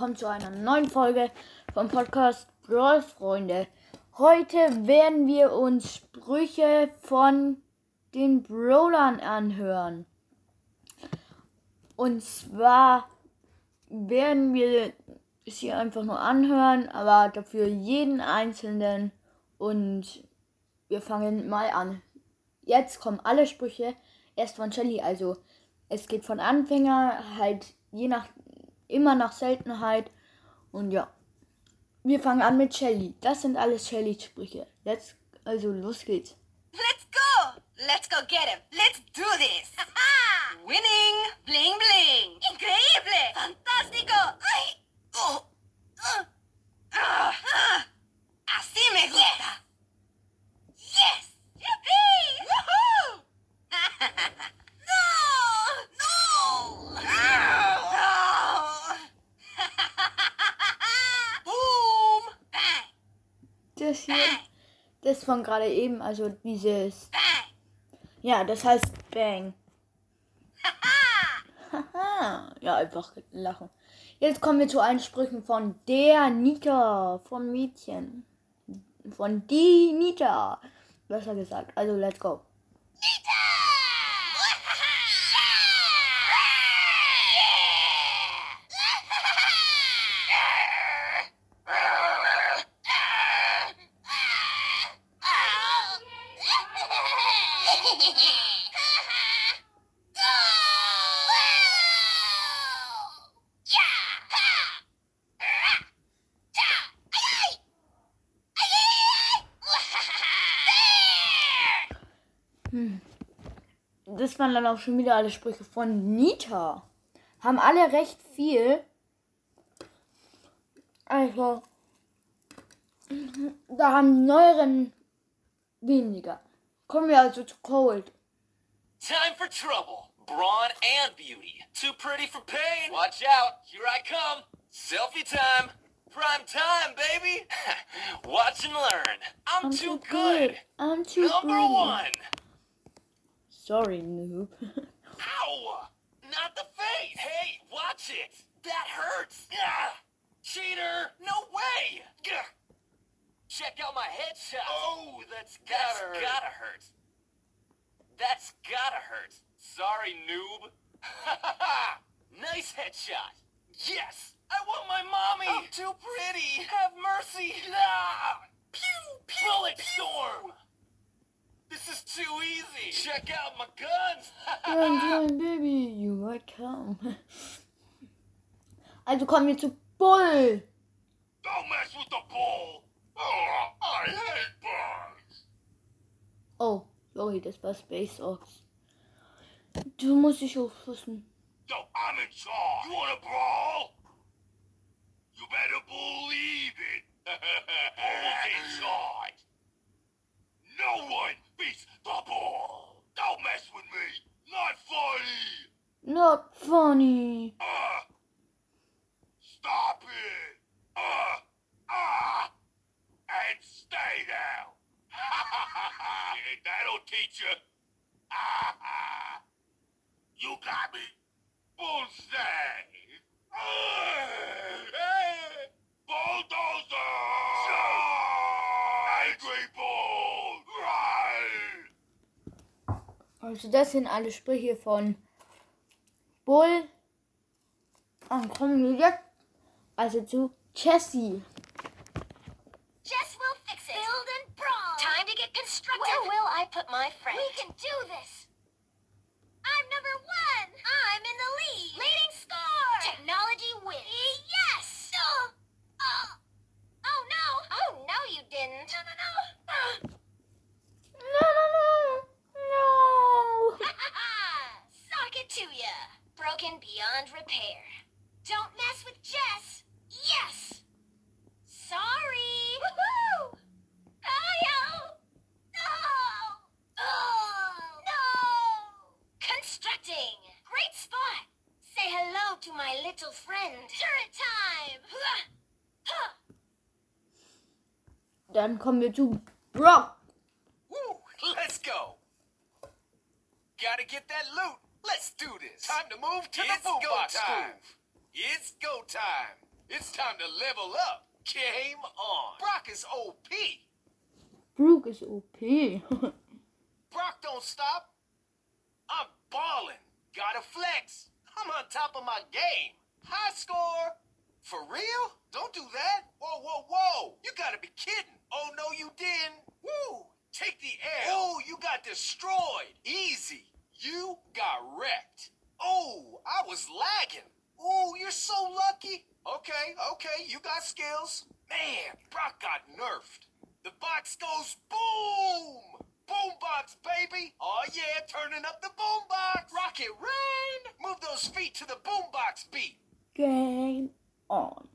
Willkommen zu einer neuen Folge vom Podcast Brawl Freunde. Heute werden wir uns Sprüche von den Brawlern anhören. Und zwar werden wir es hier einfach nur anhören, aber dafür jeden einzelnen und wir fangen mal an. Jetzt kommen alle Sprüche erst von Shelly, also es geht von Anfänger halt je nach immer nach Seltenheit und ja. Wir fangen an mit Shelly. Das sind alles Shellys Sprüche. Let's also los geht's. Let's go! Let's go get him! Let's do this! Winning! Bling bling! Increíble! Fantástico! Ay. Oh. Ah. Ah. Ah. Así me gusta! Yes! Yippee! Woohoo! no! No! Boom! Das hier, das von gerade eben, also dieses, ja, das heißt Bang. Ja, einfach lachen. Jetzt kommen wir zu allen Sprüchen von der Nita, vom Mädchen. Von die Nita. Besser gesagt. Also, let's go. Das dann auch schon wieder alle Sprüche von Nita. Haben alle recht viel. Also, da haben neueren weniger. Kommen wir also zu Cold. Time for trouble. Brawn and beauty. Too pretty for pain. Watch out. Here I come. Selfie time. Prime time, baby. Watch and learn. I'm, too, good. I'm too Number good. one. Sorry, noob. Ow! Not the face. Hey, watch it. That hurts. Ah, cheater. No way. Gah. Check out my headshot. Oh, that's gotta hurt. gotta hurt. That's gotta hurt. Sorry, noob. nice headshot. Yes, I want my mommy. I'm too pretty. Have mercy. Ah. Pew, pew, Bullet storm. This is too easy. Check out my guns. Run, run, baby, you might come. Also kommen wir zu Bull. Don't mess with the ball. Oh, I hate balls. Oh, sorry, das war Space Ox. Du musst dich aufpassen. So I'm in charge. You want a brawl? You better believe it. Bull's in charge. No one beats the ball. Don't mess with me. Not funny. Not funny. Uh, stop it. Uh, ah, and stay down. That'll teach you. you got me. Bullseye. Bulldozer. Angry Bull. Also das sind alle Sprüche von Bull. Wir jetzt also zu Jessie. Jess will fix it. Build and brawl. Time to get constructive. Where will I put my friend? We can do this. I'm number one. I'm in the lead. Leading score. Technology wins. Yes. Kommen wir zu Brock. Let's go. Gotta get that loot. Let's do this. Time to move to the boom box time. It's go time. It's time to level up. Game on. Brock is OP. Brooke is OP. Brock don't stop. I'm balling. Gotta flex. I'm on top of my game. High score. For real? Don't do that. Whoa, whoa, whoa. You gotta be kidding. Oh, no, you didn't. Woo. Take the air. Oh, you got destroyed. Easy. You got wrecked. Oh, I was lagging. Oh, you're so lucky. Okay, okay, you got skills. Man, Brock got nerfed. The box goes boom! Boombox, baby! Oh yeah, turning up the boombox! Rocket rain! Move those feet to the boombox beat! Game on.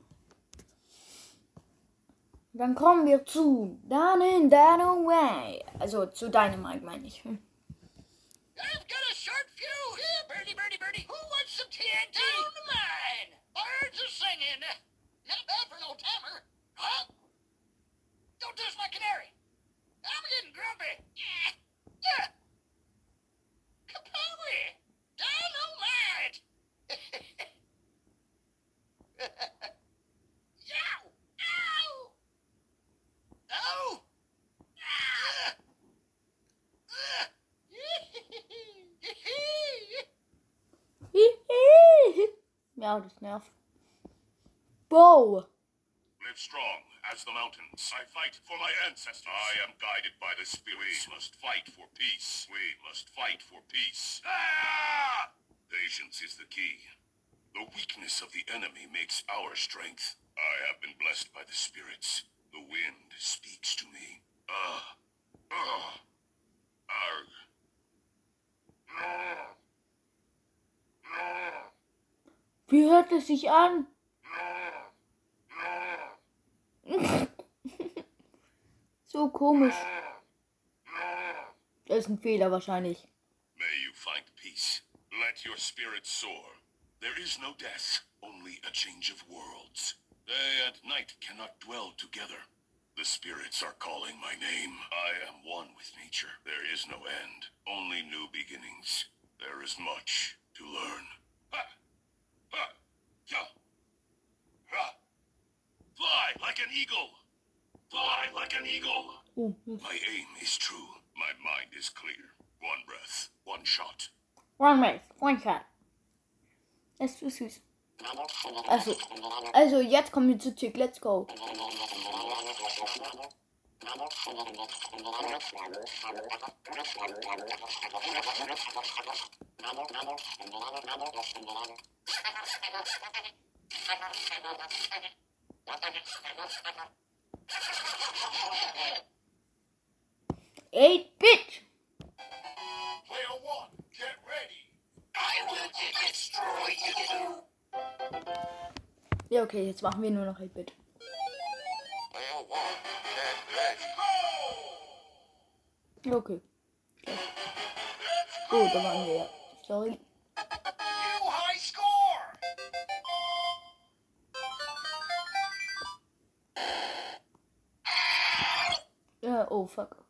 Dann kommen wir zu Down and Down Away. Also zu Dynamike meine ich. Hm. I've got a short fuse! Yeah, birdie, birdie, birdie! Who wants some TNT? Down the mine! Birds are singing! Not bad for an old timer! Huh? Don't touch my canary! I'm getting grumpy! Yeah! Yeah! Kapowie! Dynamite! Yow! Ow! Ow! Ah! Ah! Ja, das nervt. Bo. Live strong as the mountains. I fight for my ancestors. I am guided by the spirits. We must fight for peace. We must fight for peace. Ah! Patience is the key. The weakness of the enemy makes our strength. I have been blessed by the spirits. The wind speaks to me. Ah. Ah. Arg. Ah. Ah. Wie hört es sich an? So komisch. Das ist ein Fehler wahrscheinlich. May you find peace. Let your spirit soar. There is no death, only a change of worlds. Day and night cannot dwell together. The spirits are calling my name. I am one with nature. There is no end, only new beginnings. There is much to learn. Ha! Eagle! Fly like an eagle! Das- My aim is true. My mind is clear. One breath, one shot. One Race, One Shot. Das ist so süß. Also, also jetzt kommen wir zu Tick, let's go. Eight Bit. Ja, okay, jetzt machen wir nur noch 8 Bit. Okay. Oh, da waren wir ja. Sorry. Ja, oh, fuck.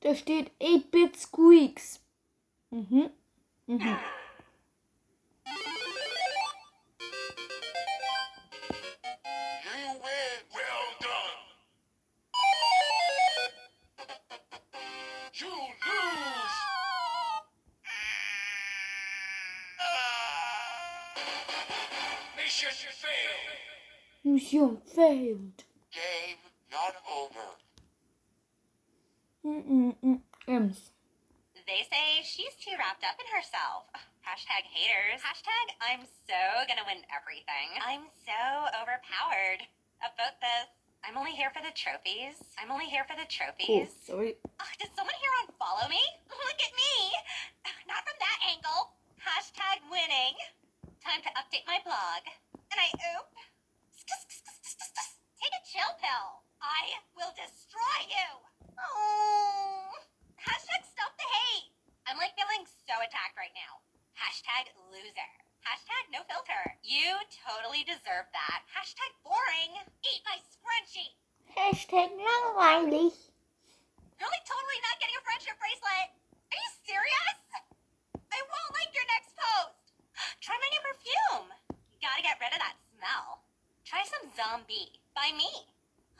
Da steht 8-Bit Squeaks. Mhm. Mhm. Mission failed. Game not over. Mm-mm-mm. Emz. They say she's too wrapped up in herself. Hashtag haters. Hashtag I'm so gonna win everything. I'm so overpowered. About this. I'm only here for the trophies. I'm only here for the Oh, trophies. sorry. Ugh, did someone here unfollow me? Look at me. Not from that angle. Hashtag winning. Time to update my blog. And I oop. Take a chill pill. I will destroy you. Oh. Hashtag stop the hate. I'm like feeling so attacked right now. Hashtag loser. Hashtag no filter. You totally deserve that. Hashtag boring. Eat my scrunchie. Hashtag langweilig. You're like totally not getting a friendship bracelet. Are you serious? I won't like your next post. Try my new perfume. You gotta get rid of that smell. Try some zombie by me.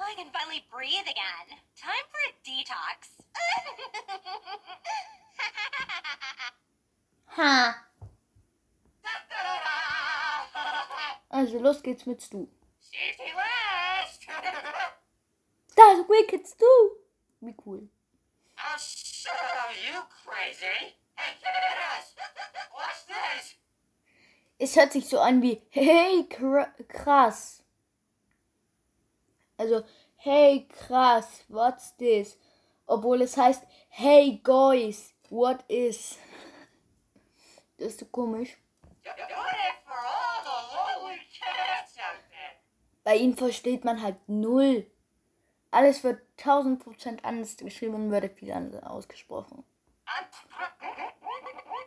Oh, I can finally breathe again. Time for a detox. Ha! Also los geht's mit Stu. Safety last. Da ist Wicked Stu! Wie cool. oh, shut up, you crazy. Hey, kiddos, this? Es hört sich so an wie Hey, krass. Also, hey, krass, what's this? Obwohl es heißt Hey, guys, what is? Das ist so komisch. Bei ihnen versteht man halt null. Alles wird 1000% anders geschrieben und wird viel anders ausgesprochen. I'm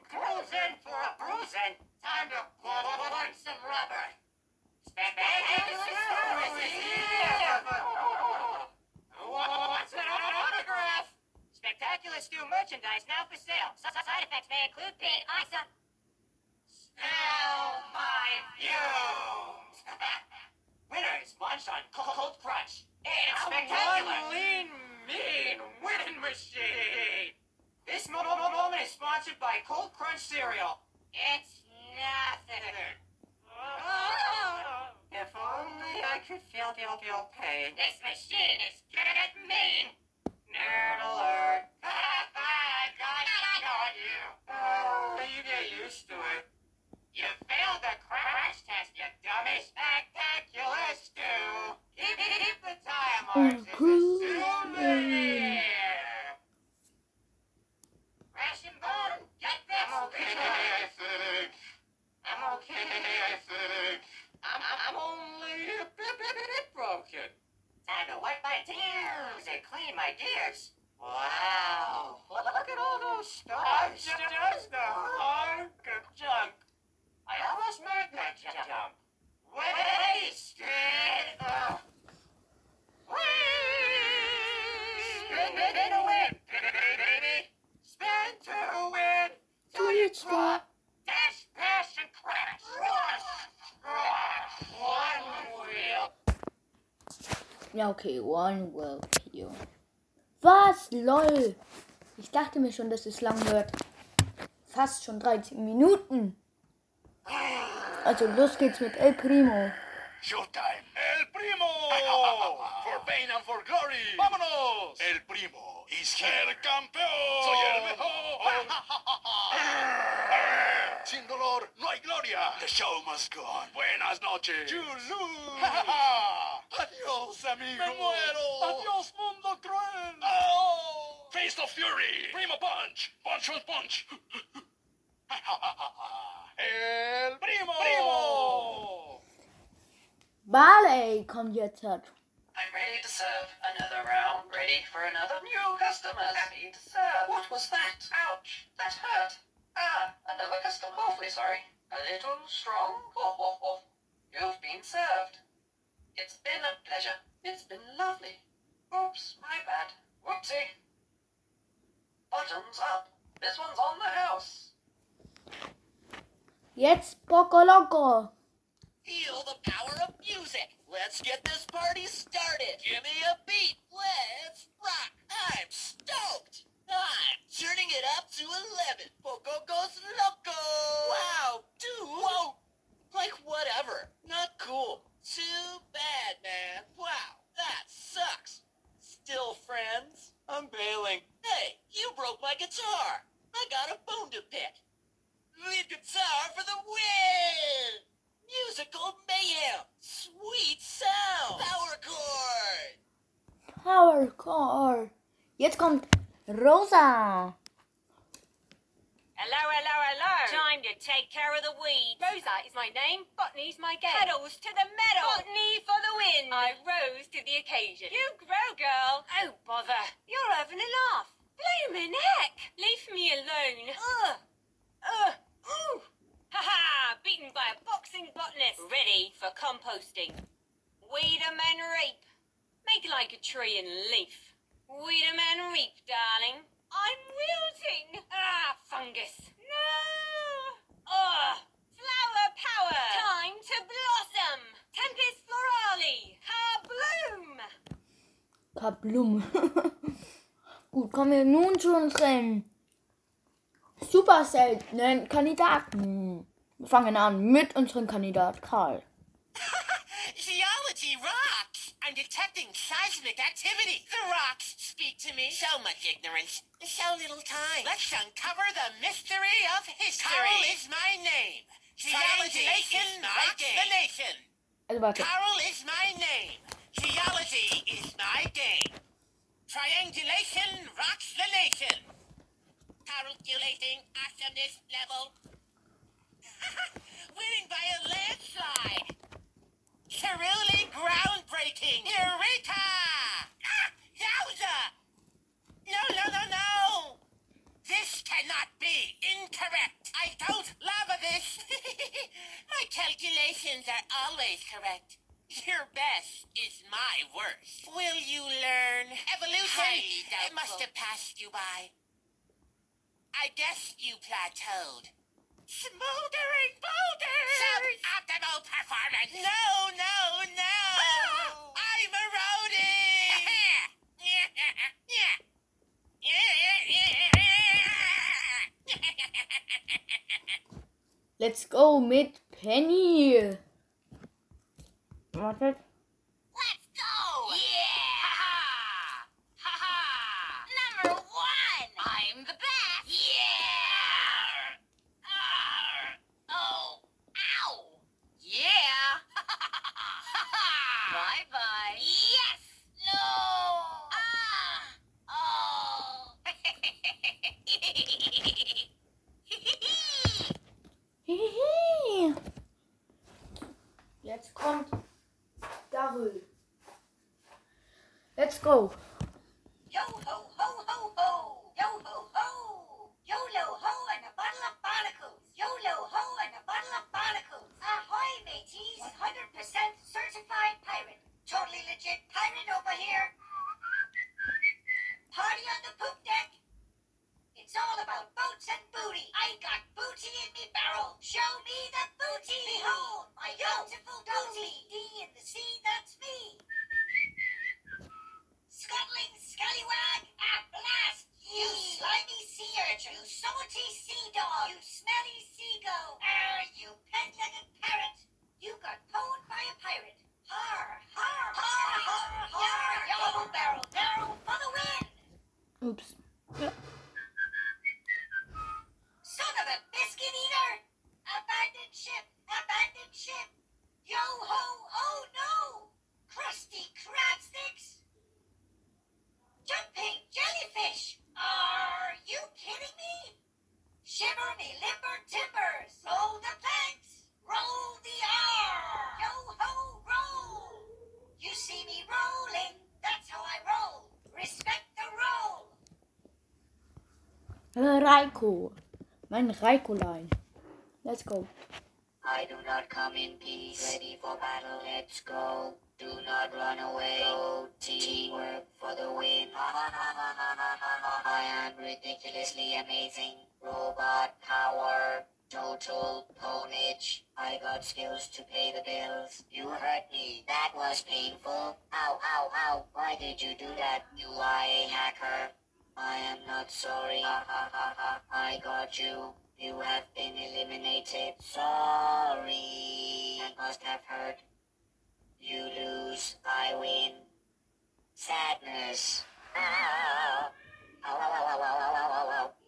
cruising for a bruising. Time to Spectacular Stu merchandise now for sale. S- Side effects may include pain, eye, sun. Smell my fumes. Winners lunch on Cold Crunch. It's spectacular. lean, mean winning machine. This mo- mo- mo- moment is sponsored by Cold Crunch cereal. It's nothing. If only I could feel, feel, feel pain. This machine is get mean. Nerd alert. I got, got you. Oh, you get used to it. You failed the crash test, you dummy. Spectacular Stu. Keep, keep the time marks. It's a and clean my. Wow. Look, look at all those stars. Just a hunk of junk. I almost made that jump. Wasted. Ugh. Spin it to win, baby. Spin to win. Till you drop. Dash, dash, and crash. Rush. One wheel. Okay, One Will Kill. Was? LOL. Ich dachte mir schon, dass es lang wird. Fast schon 13 Minuten. Also los geht's mit El Primo. Showtime. El Primo. for pain and for glory. Vámonos. El Primo is here. El campeón. Soy el mejor. Sin dolor no hay gloria. The show must go on. Buenas noches. Adiós, amigo. Me muero. Adiós, Fury. Primo Punch. Punch with punch. El Primo. Primo. Barley kommt jetzt halt. I'm ready to serve another round. Ready for another new customers. Happy to serve. What was that? Ouch. That hurt. Ah, another customer. Awfully sorry. A little strong. Oh, oh, oh. You've been served. It's been a pleasure. It's been lovely. Oops, my bad. Whoopsie. Bottoms up. This one's on the house. Jetzt Poco Loco. Feel the power of music. Let's get this party started. Give me a beat. Let's rock. I'm stoked. I'm turning it up to 11. Poco goes loco. Wow, dude. Whoa. Like whatever. Not cool. Too bad, man. Wow, that sucks. Still friends? I'm bailing. Hey, you broke my guitar. I got a bone to pick. Lead guitar for the win! Musical mayhem! Sweet sound! Power chord! Power Core. Jetzt kommt Rosa. Hello, hello, hello. Time to take care of the weeds. Rosa is my name. Botany's my game. Pedals to the metal. Botany for the win. I rose to the occasion. You grow, girl. Oh, bother. You're having a laugh. Bloomin' heck. Leave me alone. Ugh. Ugh. Ooh. Ha-ha! Beaten by a boxing botanist. Ready for composting. Weed a man rape. Make like a tree and leaf. Weed 'em and reap, darling. I'm wilting. Ah, fungus. No. Ugh. Flower power. Time to blossom. Tempest florali. Kabloom. Kablum. Gut, kommen wir nun zu unseren super seltenen Kandidaten. Wir fangen an mit unserem Kandidat Karl. Geology rocks! I'm detecting seismic activity. The rocks speak to me. So much ignorance, so little time. Let's uncover the mystery of history. Carl is my name. Triangulation rocks the nation. Also warte. Carl is my name. Geology is my game. Triangulation rocks the nation. Calculating awesomeness level. Winning by a landslide. Truly groundbreaking. Eureka! Ah, yowza! No, no, no, no! This cannot be incorrect. I don't love this. my calculations are always correct. Your best is my worst. Will you learn? Evolution it must have passed you by. I guess you plateaued. Smoldering boulders! Suboptimal performance! No, no, no! Ah! I'm eroding! Let's go mit Penny. Wartet. Let's go. Yeah. Ha ha! Ha Number one. I'm the best. Me limber timbers! Roll the planks! Roll the R! Yo ho! Roll! You see me rolling? That's how I roll! Respect the roll! Uh, Raiko. Mein Raiko-Line. Let's go. I do not come in peace. Ready for battle, let's go. Do not run away. Go teamwork for the win. I am ridiculously amazing. Robot power. Total ponage. I got skills to pay the bills. You hurt me. That was painful. Ow, ow, ow. Why did you do that, you IA hacker? I am not sorry. Ha ha ha ha. I got you. You have been eliminated. Sorry. Must have hurt. You lose. I win. Sadness. Ow. Ow, ow, ow, ow, ow, ow, ow, ow.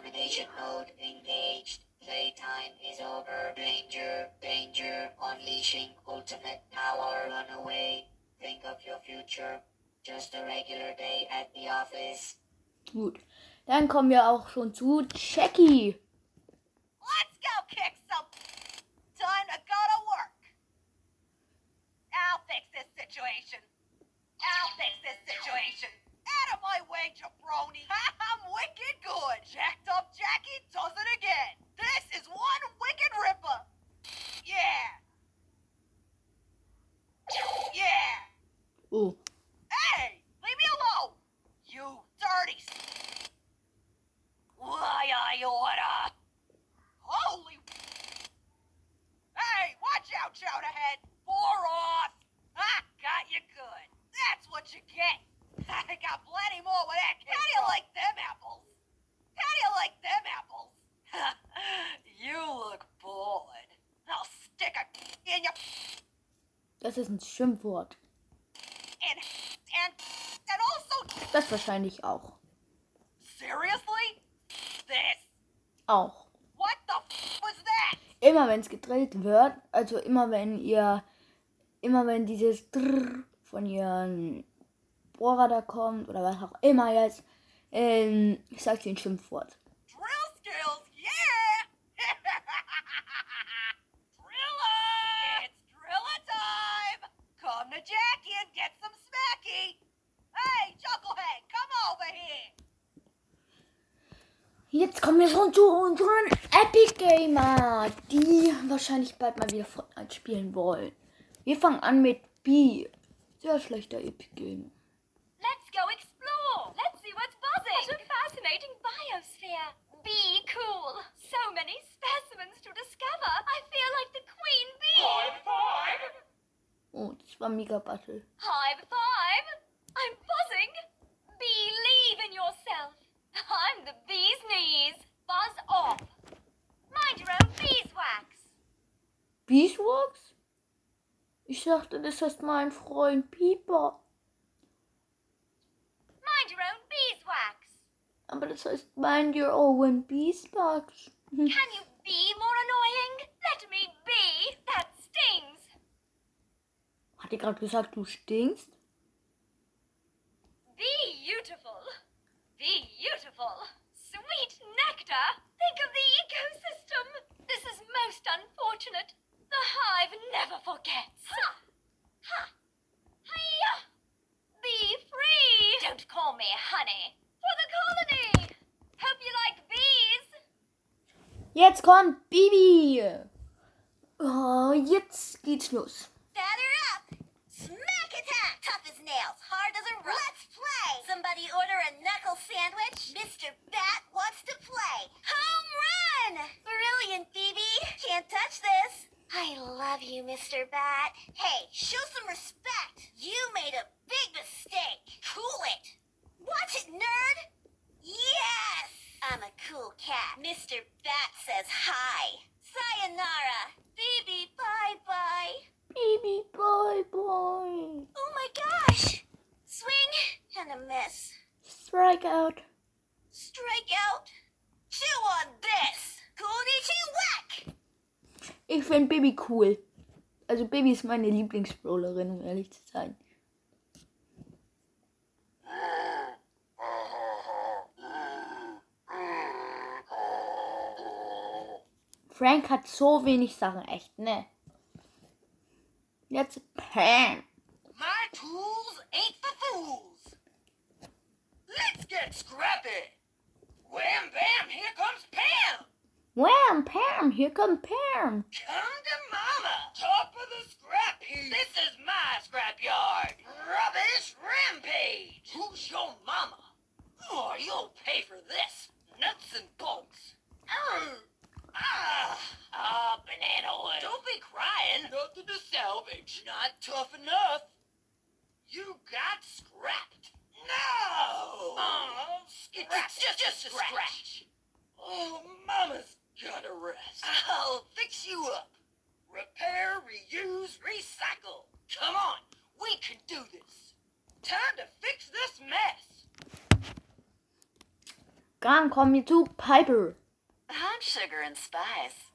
Domination mode engaged. Playtime is over. Danger, danger. Unleashing ultimate power. Run away. Think of your future. Just a regular day at the office. Gut. Dann kommen wir auch schon zu Jackie. Let's go kick some. Time to go to work. I'll fix this situation. I'll fix this situation. Out of my way, jabroni. I'm wicked good. Jacked up Jackie does it again. This is Schimpfwort. And and and also Das wahrscheinlich auch. seriously? This. Auch. What the f was that? Immer wenn es gedreht wird, also immer wenn ihr, immer wenn dieses Drrr von ihren Bohrer da kommt oder was auch immer jetzt, ähm, sagt sie ein Schimpfwort. Gamer, die wahrscheinlich bald mal wieder Fortnite spielen wollen. Wir fangen an mit B. Sehr schlechter Epic Game. Let's go explore. Let's see what's buzzing. What a fascinating biosphere. Be cool. So many specimens to discover. I feel like the queen bee. Hive 5. Oh, das war mega Battle. Hive 5. Beeswax? Ich dachte, das heißt mein Freund Pieper. Mind your own beeswax. Aber das heißt Mind Your Own Beeswax. Can you be more annoying? Let me be. That stings. Hat ihr gerade gesagt, du stinkst? Beautiful. Beautiful. Sweet nectar. Think of the ecosystem. This is most unfortunate. The hive never forgets. Ha! Ha! Hiya! Be free. Don't call me honey. For the colony. Hope you like bees. Jetzt kommt Bibi. Oh, jetzt geht's los. Batter up! Smack attack! Tough as nails, hard as a rock. Let's play! Somebody order a knuckle sandwich? Mr. Bat wants to play. Home run! Brilliant, Phoebe. Can't touch this. I love you, Mr. Bat. Hey, show some respect. You made a big mistake. Cool it. Watch it, nerd. Yes! I'm a cool cat. Mr. Bat says hi. Sayonara. Phoebe, bye-bye. Bibi, bye bye. Oh my gosh! Swing and a miss. Strike out. Strike out. Chew on this. Konnichiwa! Ich finde Bibi cool. Also Bibi ist meine Lieblingsbrawlerin, um ehrlich zu sein. Frank hat so wenig Sachen, echt, ne? Jetzt Pam. My tools ain't for fools. Let's get scrappy. Wham bam, here comes Pam. Wham, Pam, here comes Pam. Come to mama. Top of the scrap heap. This is my scrapyard. Rubbish rampage. Who's your mama? Oh, you'll pay for this. Nuts and bolts. Arr. Ah, ah, banana oil. Don't be crying. Nothing to salvage. Not tough enough. You got scrapped. No. Oh, it's just, just a scratch. Oh, Mama's gotta rest. I'll fix you up. Repair, reuse, recycle. Come on, we can do this. Time to fix this mess. Dann kommen wir zu Piper. I'm sugar and spice.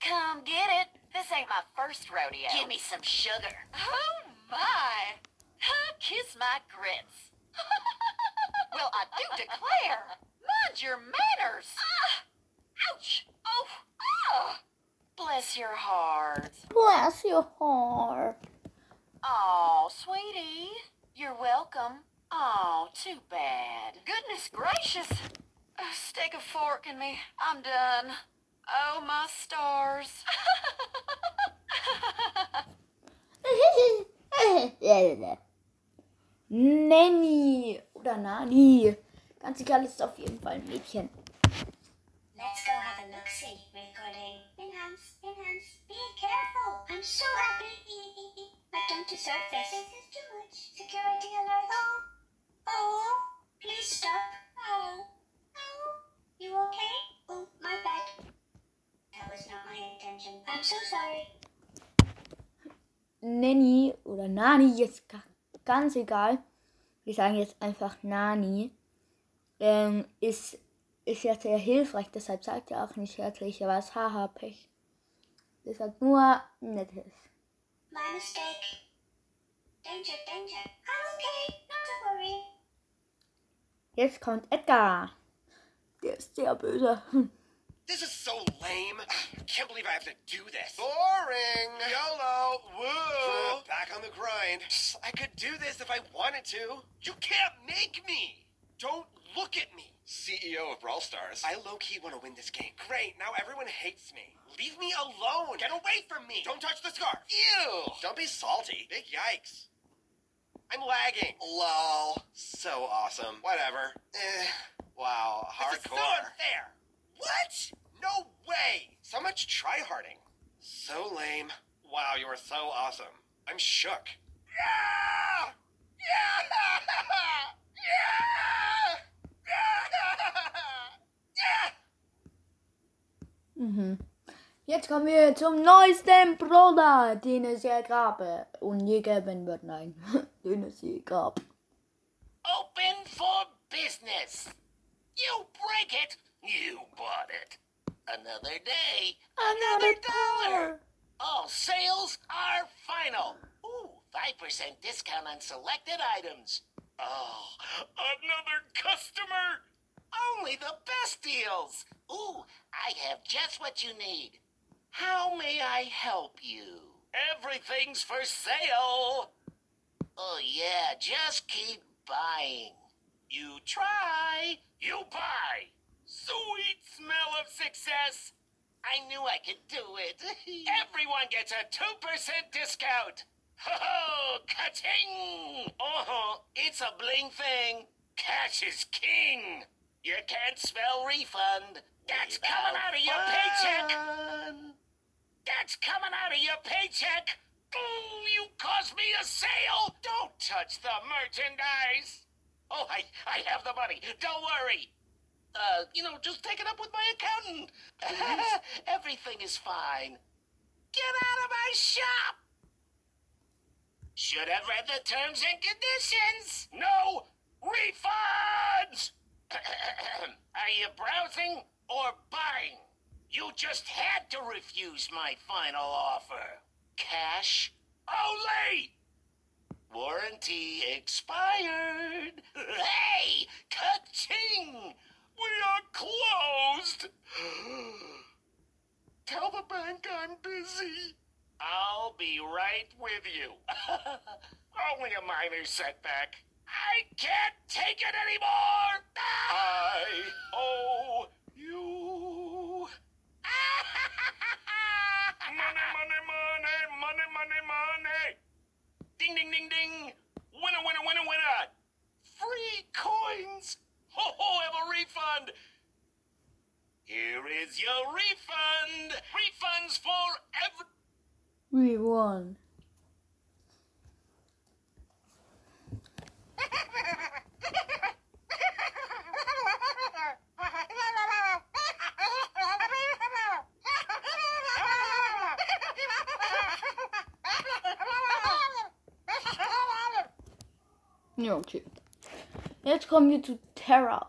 Come get it. This ain't my first rodeo. Give me some sugar. Oh my! Huh, Kiss my grits. well, I do declare. Mind your manners. Ah! Ouch! Bless your heart. Bless your heart. Oh, sweetie. You're welcome. Oh, too bad. Goodness gracious. Oh, stick a fork in me. I'm done. Oh, my stars. Nanny oder Nani. Ganz egal, ist auf jeden Fall ein Mädchen. Let's go have a look careful. I'm so happy. But don't deserve this. This is too much. Security alert. Oh. Oh. Please stop. Oh. Oh. You okay? Oh, my bad. That was not my intention. I'm so sorry. Nanny oder Nani, jetzt ga- ganz egal. Wir sagen jetzt einfach Nani. Ähm, ist, ist ja sehr hilfreich, deshalb sagt er auch nicht herzlich, aber es haha Pech. Das sagt nur Nettes. My mistake. Danger, danger. I'm okay, not to worry. Jetzt kommt Edgar. Der ist sehr böse. This is so lame. I can't believe I have to do this. Boring. YOLO. Woo. Back on the grind. I could do this if I wanted to. You can't make me. Don't look at me. CEO of Brawl Stars. I low-key want to win this game. Great. Now everyone hates me. Leave me alone. Get away from me. Don't touch the scarf. Ew. Don't be salty. Big yikes. I'm lagging. Lol. So awesome. Whatever. Eh. Wow. Hardcore. This is so unfair. What? No way. So much tryharding. So lame. Wow, you are so awesome. I'm shook. Yeah! Yeah! Yeah! Mhm. Jetzt kommen wir zum neuesten Brawler, den es je gab. Und je geben wird, nein. den es je gab. Open for business. You break it, you bought it. Another day, Another dollar. All sales are final. Ooh, 5% discount on selected items. Oh, another customer. Only the best deals. Ooh, I have just what you need. How may I help you? Everything's for sale. Oh, yeah, just keep buying. You try, you buy. Sweet smell of success. I knew I could do it. Everyone gets a 2% discount. Ho, ka-ting! Oh, uh-huh, it's a bling thing. Cash is king. You can't spell refund. That's coming out of your paycheck. That's coming out of your paycheck. Oh, you caused me a sale. Don't touch the merchandise. Oh, I, I have the money. Don't worry. Uh, you know, just take it up with my accountant. Everything is fine. Get out of my shop. Should have read the terms and conditions. No refunds. Are you browsing or buying? You just had to refuse my final offer. Cash only. Warranty expired. Hey, ka-ching! We are closed. Tell the bank I'm busy. I'll be right with you. Only a minor setback. I can't take it anymore. I owe you. money, money, money, money, money, money. Ding, ding, ding, ding. Winner, winner, winner, winner. Free coins. Ho, ho, have a refund. Here is your refund. Refunds for every. We won. Ja, okay. Jetzt kommen wir zu Terra.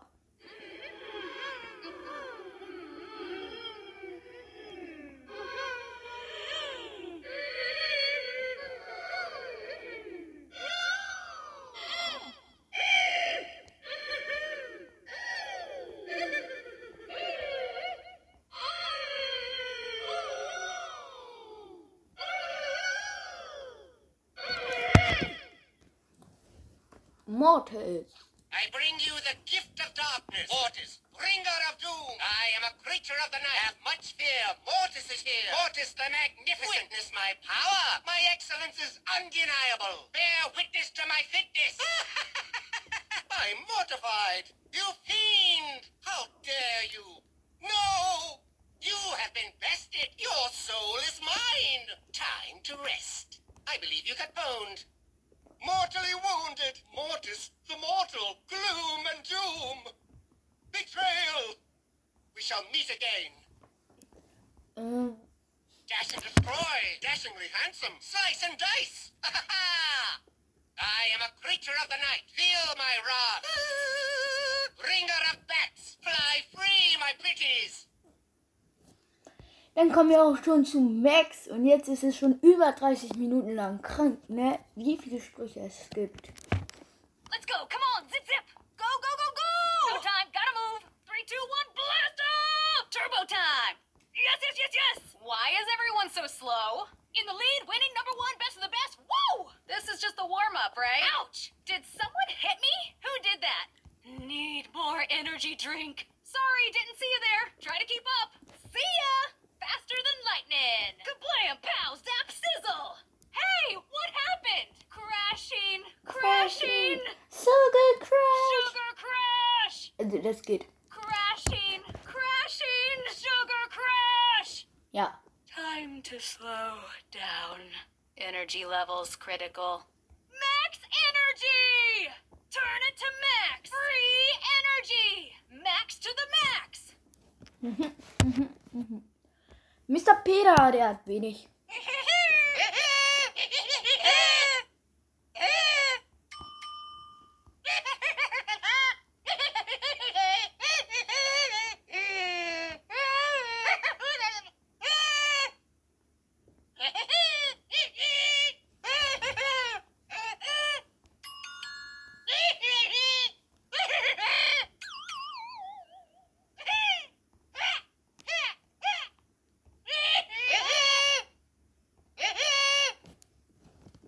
Mortis. I bring you the gift of darkness. Mortis, bringer of doom. I am a creature of the night. Have much fear. Mortis is here. Mortis the magnificent. Witness my power. My excellence is undeniable. Bear witness to my fitness. I'm mortified. You fiend! How dare you? No! You have been bested. Your soul is mine. Time to rest. I believe you got boned. Mortally wounded, Mortis, the mortal, gloom and doom. Betrayal. We shall meet again. Ähm, Dash and destroy. Dashingly handsome. Slice and dice. I am a creature of the night. Feel my wrath. Bringer of bats. Fly free, my pretties. Dann kommen wir auch schon zu Max und jetzt ist es schon über 30 Minuten lang krank, ne? Wie viele Sprüche es gibt. Let's go. Come on. Zip, zip. Go, go, go, go. Go time. Gotta move. Three, two, one. Blast off. Turbo time. Yes, yes, yes, yes. Why is everyone so slow? In the lead, winning number one, best of the best. Whoa! This is just the warm up, right? Ouch! Did someone hit me? Who did that? Need more energy drink. Sorry, didn't see you there. Try to keep up. See ya! Faster than lightning. Kablam, pow, zap, sizzle. Hey, what happened? Crashing, crashing. Sugar Crash! Sugar crash! Also, das geht. Crashing, crashing, sugar crash! Ja. Time to slow down. Energy levels critical. Max energy! Turn it to max! Free energy! Max to the max! Mr. Peter, der hat wenig.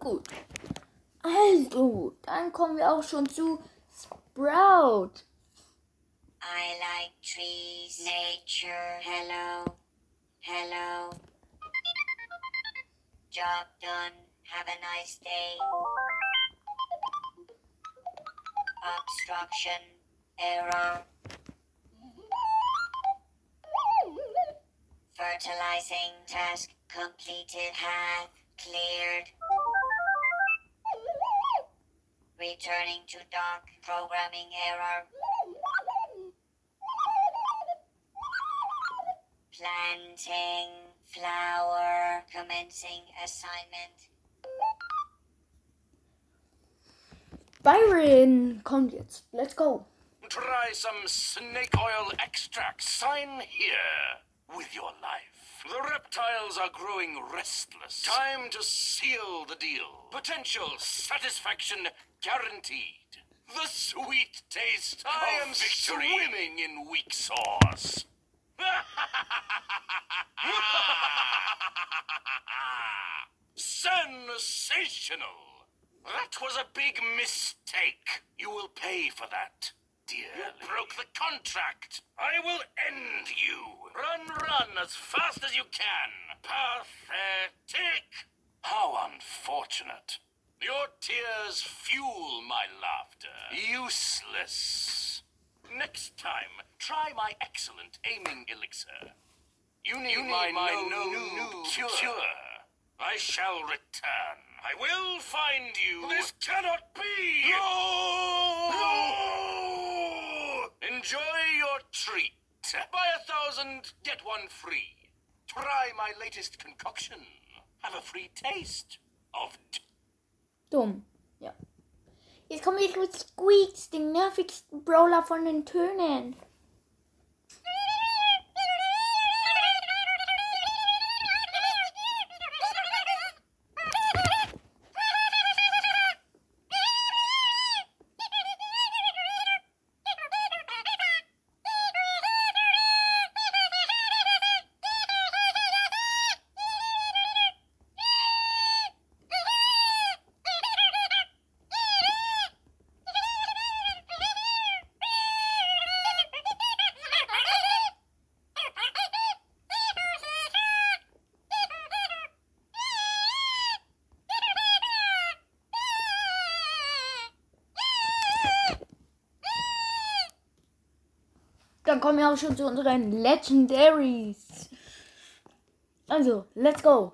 Gut. Also, dann kommen wir auch schon zu Sprout. I like trees, nature, hello, hello. Job done, have a nice day. Obstruction, error. Fertilizing task completed, path cleared. Returning to dock, programming error. Planting flower, commencing assignment. Byron kommt jetzt. Let's go. Try some snake oil extract. Sign here with your life. The reptiles are growing restless. Time to seal the deal. Potential satisfaction guaranteed. The sweet taste I of am victory swimming in weak sauce. Sensational! That was a big mistake. You will pay for that. Dear, you broke the contract. I will end you. Run, run as fast as you can. Pathetic. How unfortunate. Your tears fuel my laughter. Useless. Next time, try my excellent aiming elixir. You need, my, no, new, cure. I shall return. I will find you. This cannot be. No! Enjoy your treat. Buy a thousand, get one free. Try my latest concoction. Have a free taste of d- Dumm. Ja. Jetzt kommen wir mit Squeaks, den nervigsten Brawler von den Tönen. auch schon zu unseren Legendaries. Also, let's go.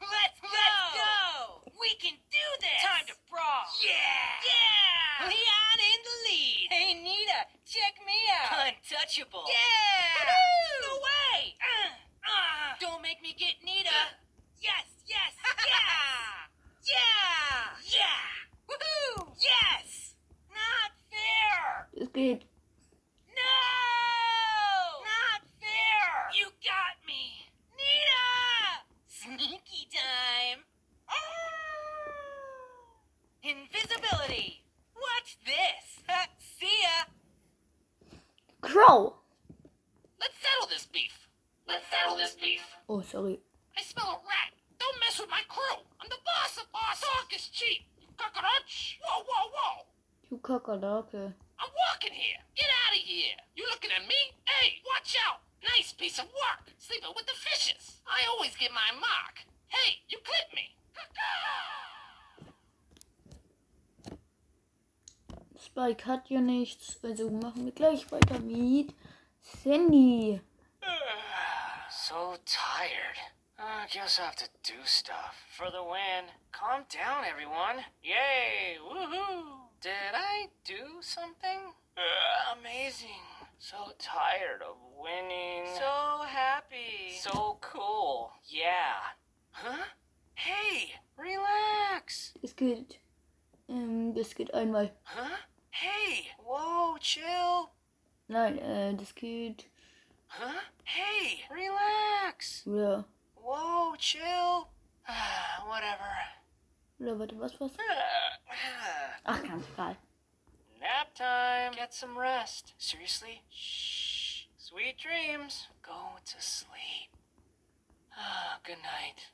Let's go. Let's go. We can do this. Time to brawl. Yeah. Yeah. Leon in the lead. Hey, Nita, check me out. Untouchable. Yeah. Woo. No way. Uh, uh. Don't make me get Nita. Yes, yes, yes. yeah. Yeah. Woohoo. Yes. Not fair. It's good. Sorry. I smell a rat. Don't mess with my crew. I'm the boss of boss. Talk is cheap. Cockroach. Whoa, whoa, whoa. Du Kakerlake. I'm walking here. Get out of here. You looking at me? Hey, watch out. Nice piece of work. Sleeping with the fishes. I always get my mark. Hey, you clipped me. Spike hat ja nichts, also machen wir gleich weiter mit Sandy. Just have to do stuff for the win. Calm down, everyone. Yay! Woohoo! Did I do something? Uh, amazing. So tired of winning. So happy. So cool. Yeah. Huh? Hey, relax. Es geht, ähm, das geht einmal. Huh? Hey, whoa, chill. Nein, äh, das geht, Huh? Hey, relax. oder, Whoa, chill. Whatever. oder warte, was, was? Ach, ganz egal. Nap time. Get some rest. Seriously? Shh. Sweet dreams. Go to sleep. Ah, good night.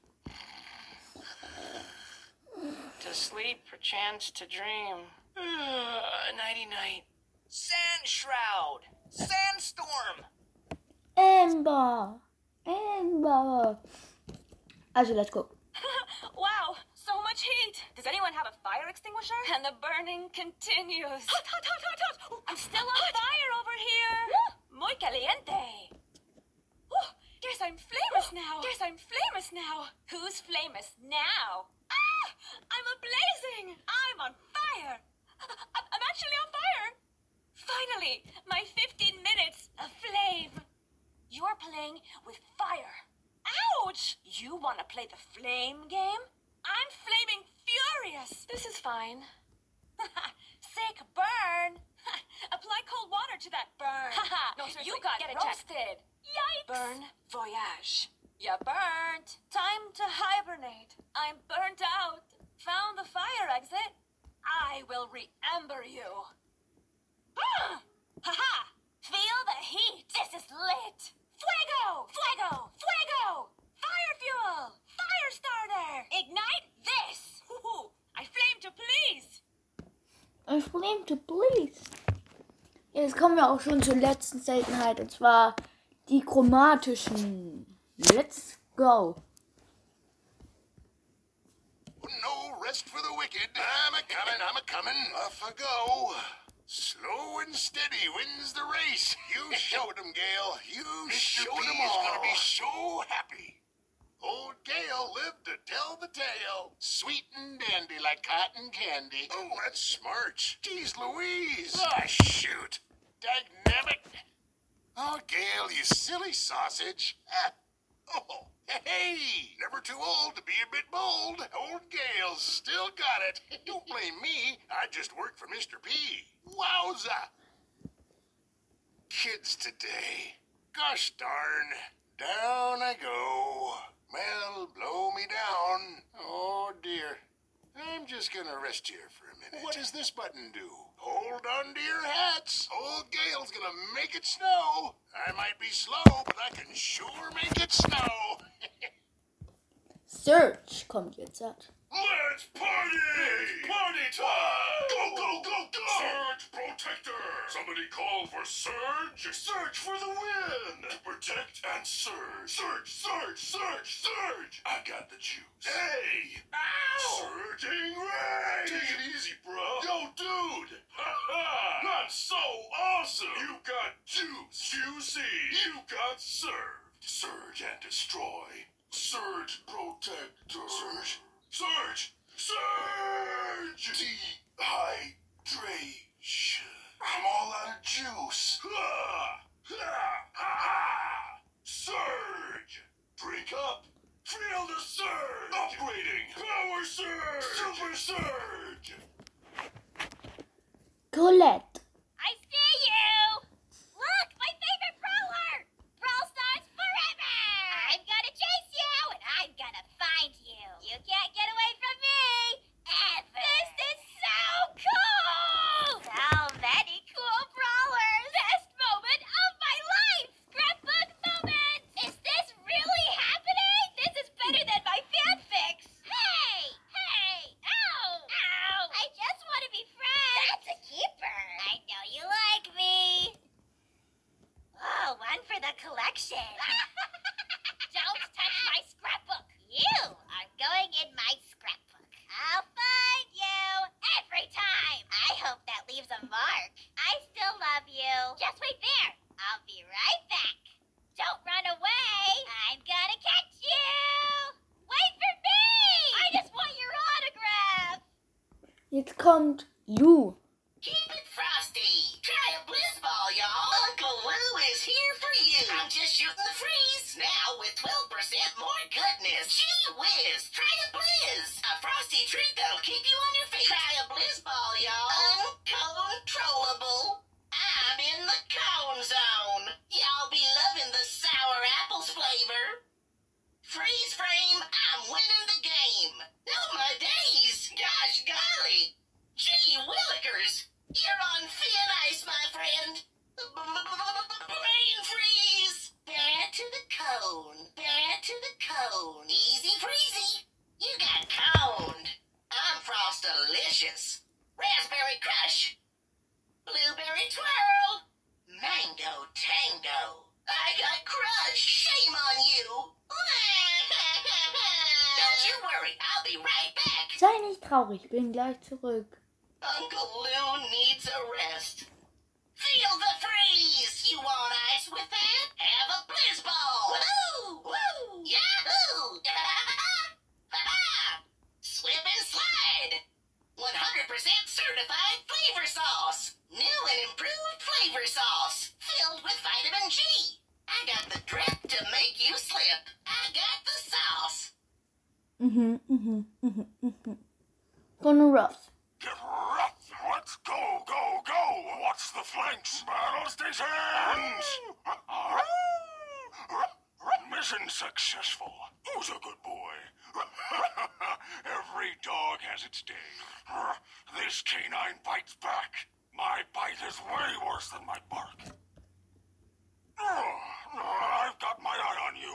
to sleep, perchance to dream. Nighty night. Sand shroud. Sandstorm. Amber! Amber! Also, let's go. Wow, so much heat. Does anyone have a fire extinguisher? And the burning continues. Hot, hot, hot, hot, hot. I'm still on fire over here. Muy caliente. Whew, Guess I'm famous now. Guess I'm famous now. Who's famous now? Ah! I'm a blazing. I'm on fire. I- I'm actually on fire. Finally, my 15 minutes of flame. You're playing with fire. Ouch! You want to play the flame game? I'm flaming furious. This is fine. Sick burn. Apply cold water to that burn. no, you got get it roasted. Yikes! Burn voyage. You burnt. Time to hibernate. I'm burnt out. Found the fire exit. I will remember you. Ah! Ha-ha! Feel the heat. This is lit. Fuego! Fuego! Fuego! Fire fuel! Fire starter! Ignite this! Hoo-hoo. I flame to please! I flame to please. Jetzt kommen wir auch schon zur letzten Seltenheit und zwar die chromatischen. Let's go. No rest for the wicked. I'm a comin', I'm a comin'. Off I go. Slow and steady wins the race. You showed 'em, Gale. You Mr. showed P 'em is all. gonna be so happy. Old Gale lived to tell the tale. Sweet and dandy like cotton candy. Oh, that's smart. Geez, Louise. Oh, shoot. Dynamic. Oh, Gale, you silly sausage. Ah. Oh, hey, never too old to be a bit bold. Old Gale's still got it. Don't blame me. I just work for Mr. P. Wowza. Kids today. Gosh darn. Down I go. Well, blow me down. Oh, dear. I'm just gonna rest here for a minute. What does this button do? Hold on to your hats. Old Gale's gonna make it snow. I might be slow, but I can sure make it snow. Surge kommt jetzt. Hat. Let's party! Party time! Go, go, go, go! Surge Protector! Somebody call for Surge? Surge for the win! To protect and surge. Surge, surge, surge, surge! I got the juice. Hey! Ow! Surging Ray! Take it easy, bro. Yo, dude! Ha ha! Not so awesome! You got juice. Juicy! You got served. Surge and destroy. Surge Protector. Surge. Surge! Surge! Dehydration. I'm all out of juice. Surge! Drink up. Feel the surge! Upgrading! Power surge! Super surge! Colette. Uncontrollable. ihn gleich zurück. Gonna rough. Get rough. Let's go, go, go. What's the flanks? Battle stations. Mission successful. Who's a good boy? Every dog has its day. This canine bites back. My bite is way worse than my bark. I've got my eye on you.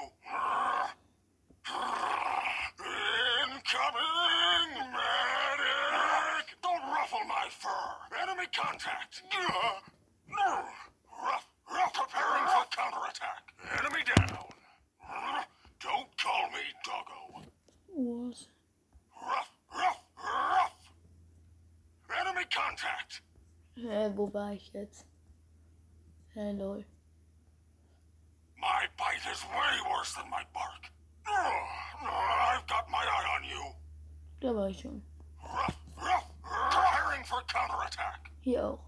Incoming! Medic! Don't ruffle my fur! Enemy contact! Ruff, ruff, preparing for counterattack. Enemy down. Don't call me doggo. Was. Ruff, ruff, ruff! Enemy contact! Hä, wo war ich jetzt? Hä, lol. My bite is way worse than my bark. I've got my eye on you. Da war ich schon. Ruff, ruff, preparing for counterattack. Hier auch.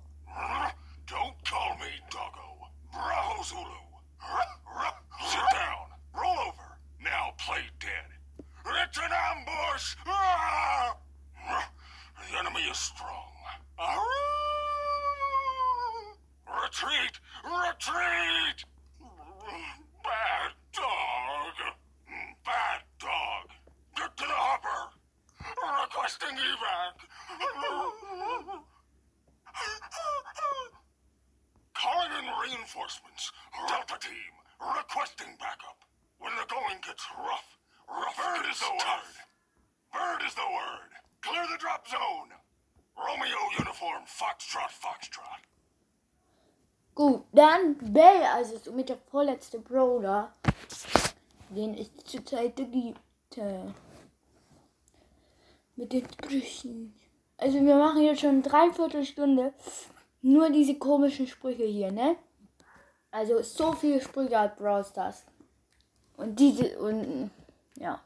Bell, also somit der vorletzte Brawler, den es zurzeit gibt. Mit den Sprüchen. Also wir machen jetzt schon dreiviertel Stunde nur diese komischen Sprüche hier, ne? Also so viele Sprüche hat Brawl Stars. Und diese und ja.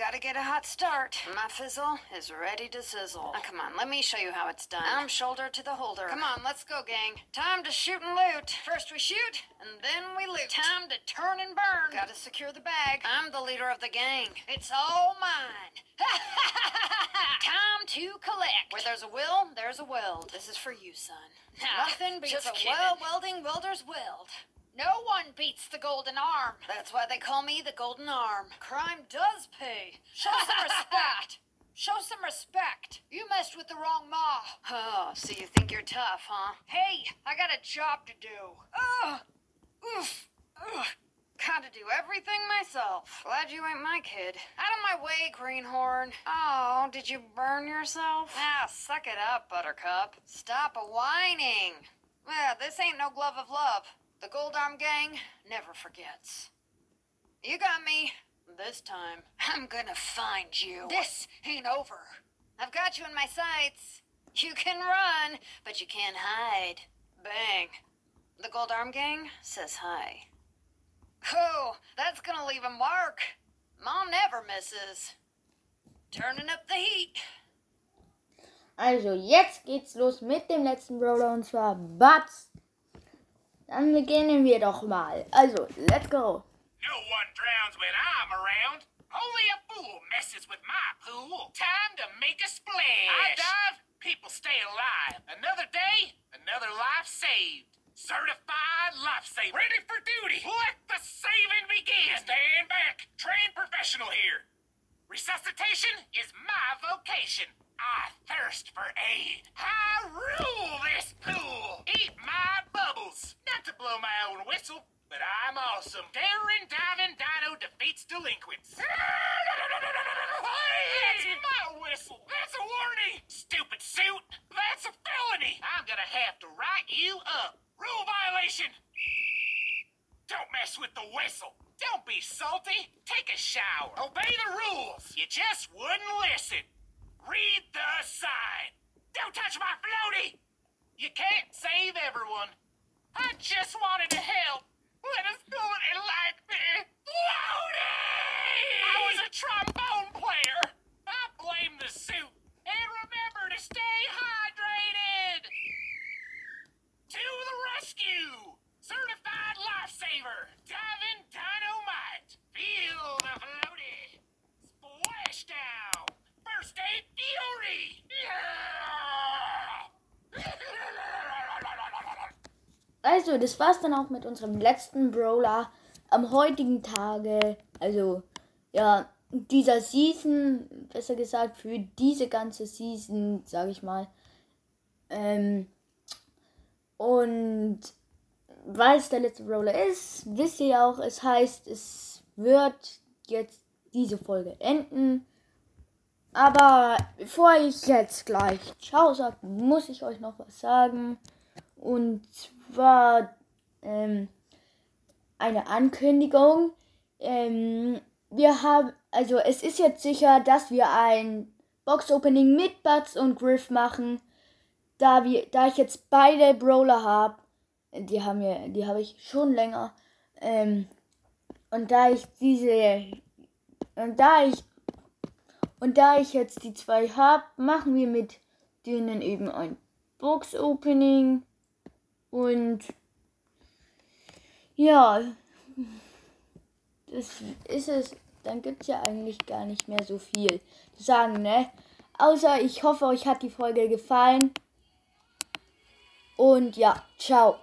Gotta get a hot start. My fizzle is ready to sizzle. Now, come on, let me show you how it's done. I'm shoulder to the holder. Come on, let's go, gang. Time to shoot and loot. First we shoot, and then we loot. Time to turn and burn. Gotta secure the bag. I'm the leader of the gang. It's all mine. Time to collect. Where there's a will, there's a weld. This is for you, son. Nothing beats a kidding. well welding welder's weld. No one beats the golden arm. That's why they call me the golden arm. Crime does pay. Show some respect. Show some respect. You messed with the wrong ma. Oh, so you think you're tough, huh? Hey, I got a job to do. Ugh. Oof. Ugh. Gotta do everything myself. Glad you ain't my kid. Out of my way, Greenhorn. Oh, did you burn yourself? Ah, suck it up, Buttercup. Stop a whining. Well, this ain't no glove of love. The Gold Arm Gang never forgets. You got me. This time, I'm gonna find you. This ain't over. I've got you in my sights. You can run, but you can't hide. Bang. The Gold Arm Gang says hi. Oh, that's gonna leave a mark. Mom never misses. Turning up the heat. Also, jetzt geht's los mit dem letzten Brawler und zwar Buzz. Dann beginnen wir doch mal. Also, let's go. No one drowns when I'm around. Only a fool messes with my pool. Time to make a splash. I dive, people stay alive. Another day, another life saved. Certified lifesaver. Ready for duty. Let the saving begin. Stand back. Trained professional here. Resuscitation is my vocation. I thirst for aid. I rule this pool. Eat my bubbles. Not to blow my own whistle, but I'm awesome. Darren diving dino defeats delinquents. That's my whistle. That's a warning. Stupid suit. That's a felony. I'm gonna have to write you up. Rule violation. Don't mess with the whistle. Don't be salty. Take a shower. Obey the rules. You just wouldn't listen. Read the sign. Don't touch my floaty. You can't save everyone. I just wanted to help. Let us do it like this. Floaty! I was a trombone player. I blame the suit. And remember to stay hydrated. To the rescue! Certified lifesaver! Diving dynamite! Feel the floaty! Splashdown! Also, das war's dann auch mit unserem letzten Brawler am heutigen Tage. Also, ja, dieser Season, besser gesagt, für diese ganze Season, sage ich mal. Ähm, und weil es der letzte Brawler ist, wisst ihr ja auch, es heißt, es wird jetzt diese Folge enden. Aber bevor ich jetzt gleich Ciao sage, muss ich euch noch was sagen. Und zwar ähm, eine Ankündigung. Ähm, wir haben, also es ist jetzt sicher, dass wir ein Box-Opening mit Butts und Griff machen. Da, wir, da ich jetzt beide Brawler habe, die haben wir, die habe ich schon länger. Ähm, und da ich diese, und da ich, und da ich jetzt die zwei habe, machen wir mit denen eben ein Box-Opening. Und ja, das ist es. Dann gibt es ja eigentlich gar nicht mehr so viel zu sagen, ne? Außer ich hoffe, euch hat die Folge gefallen. Und ja, ciao.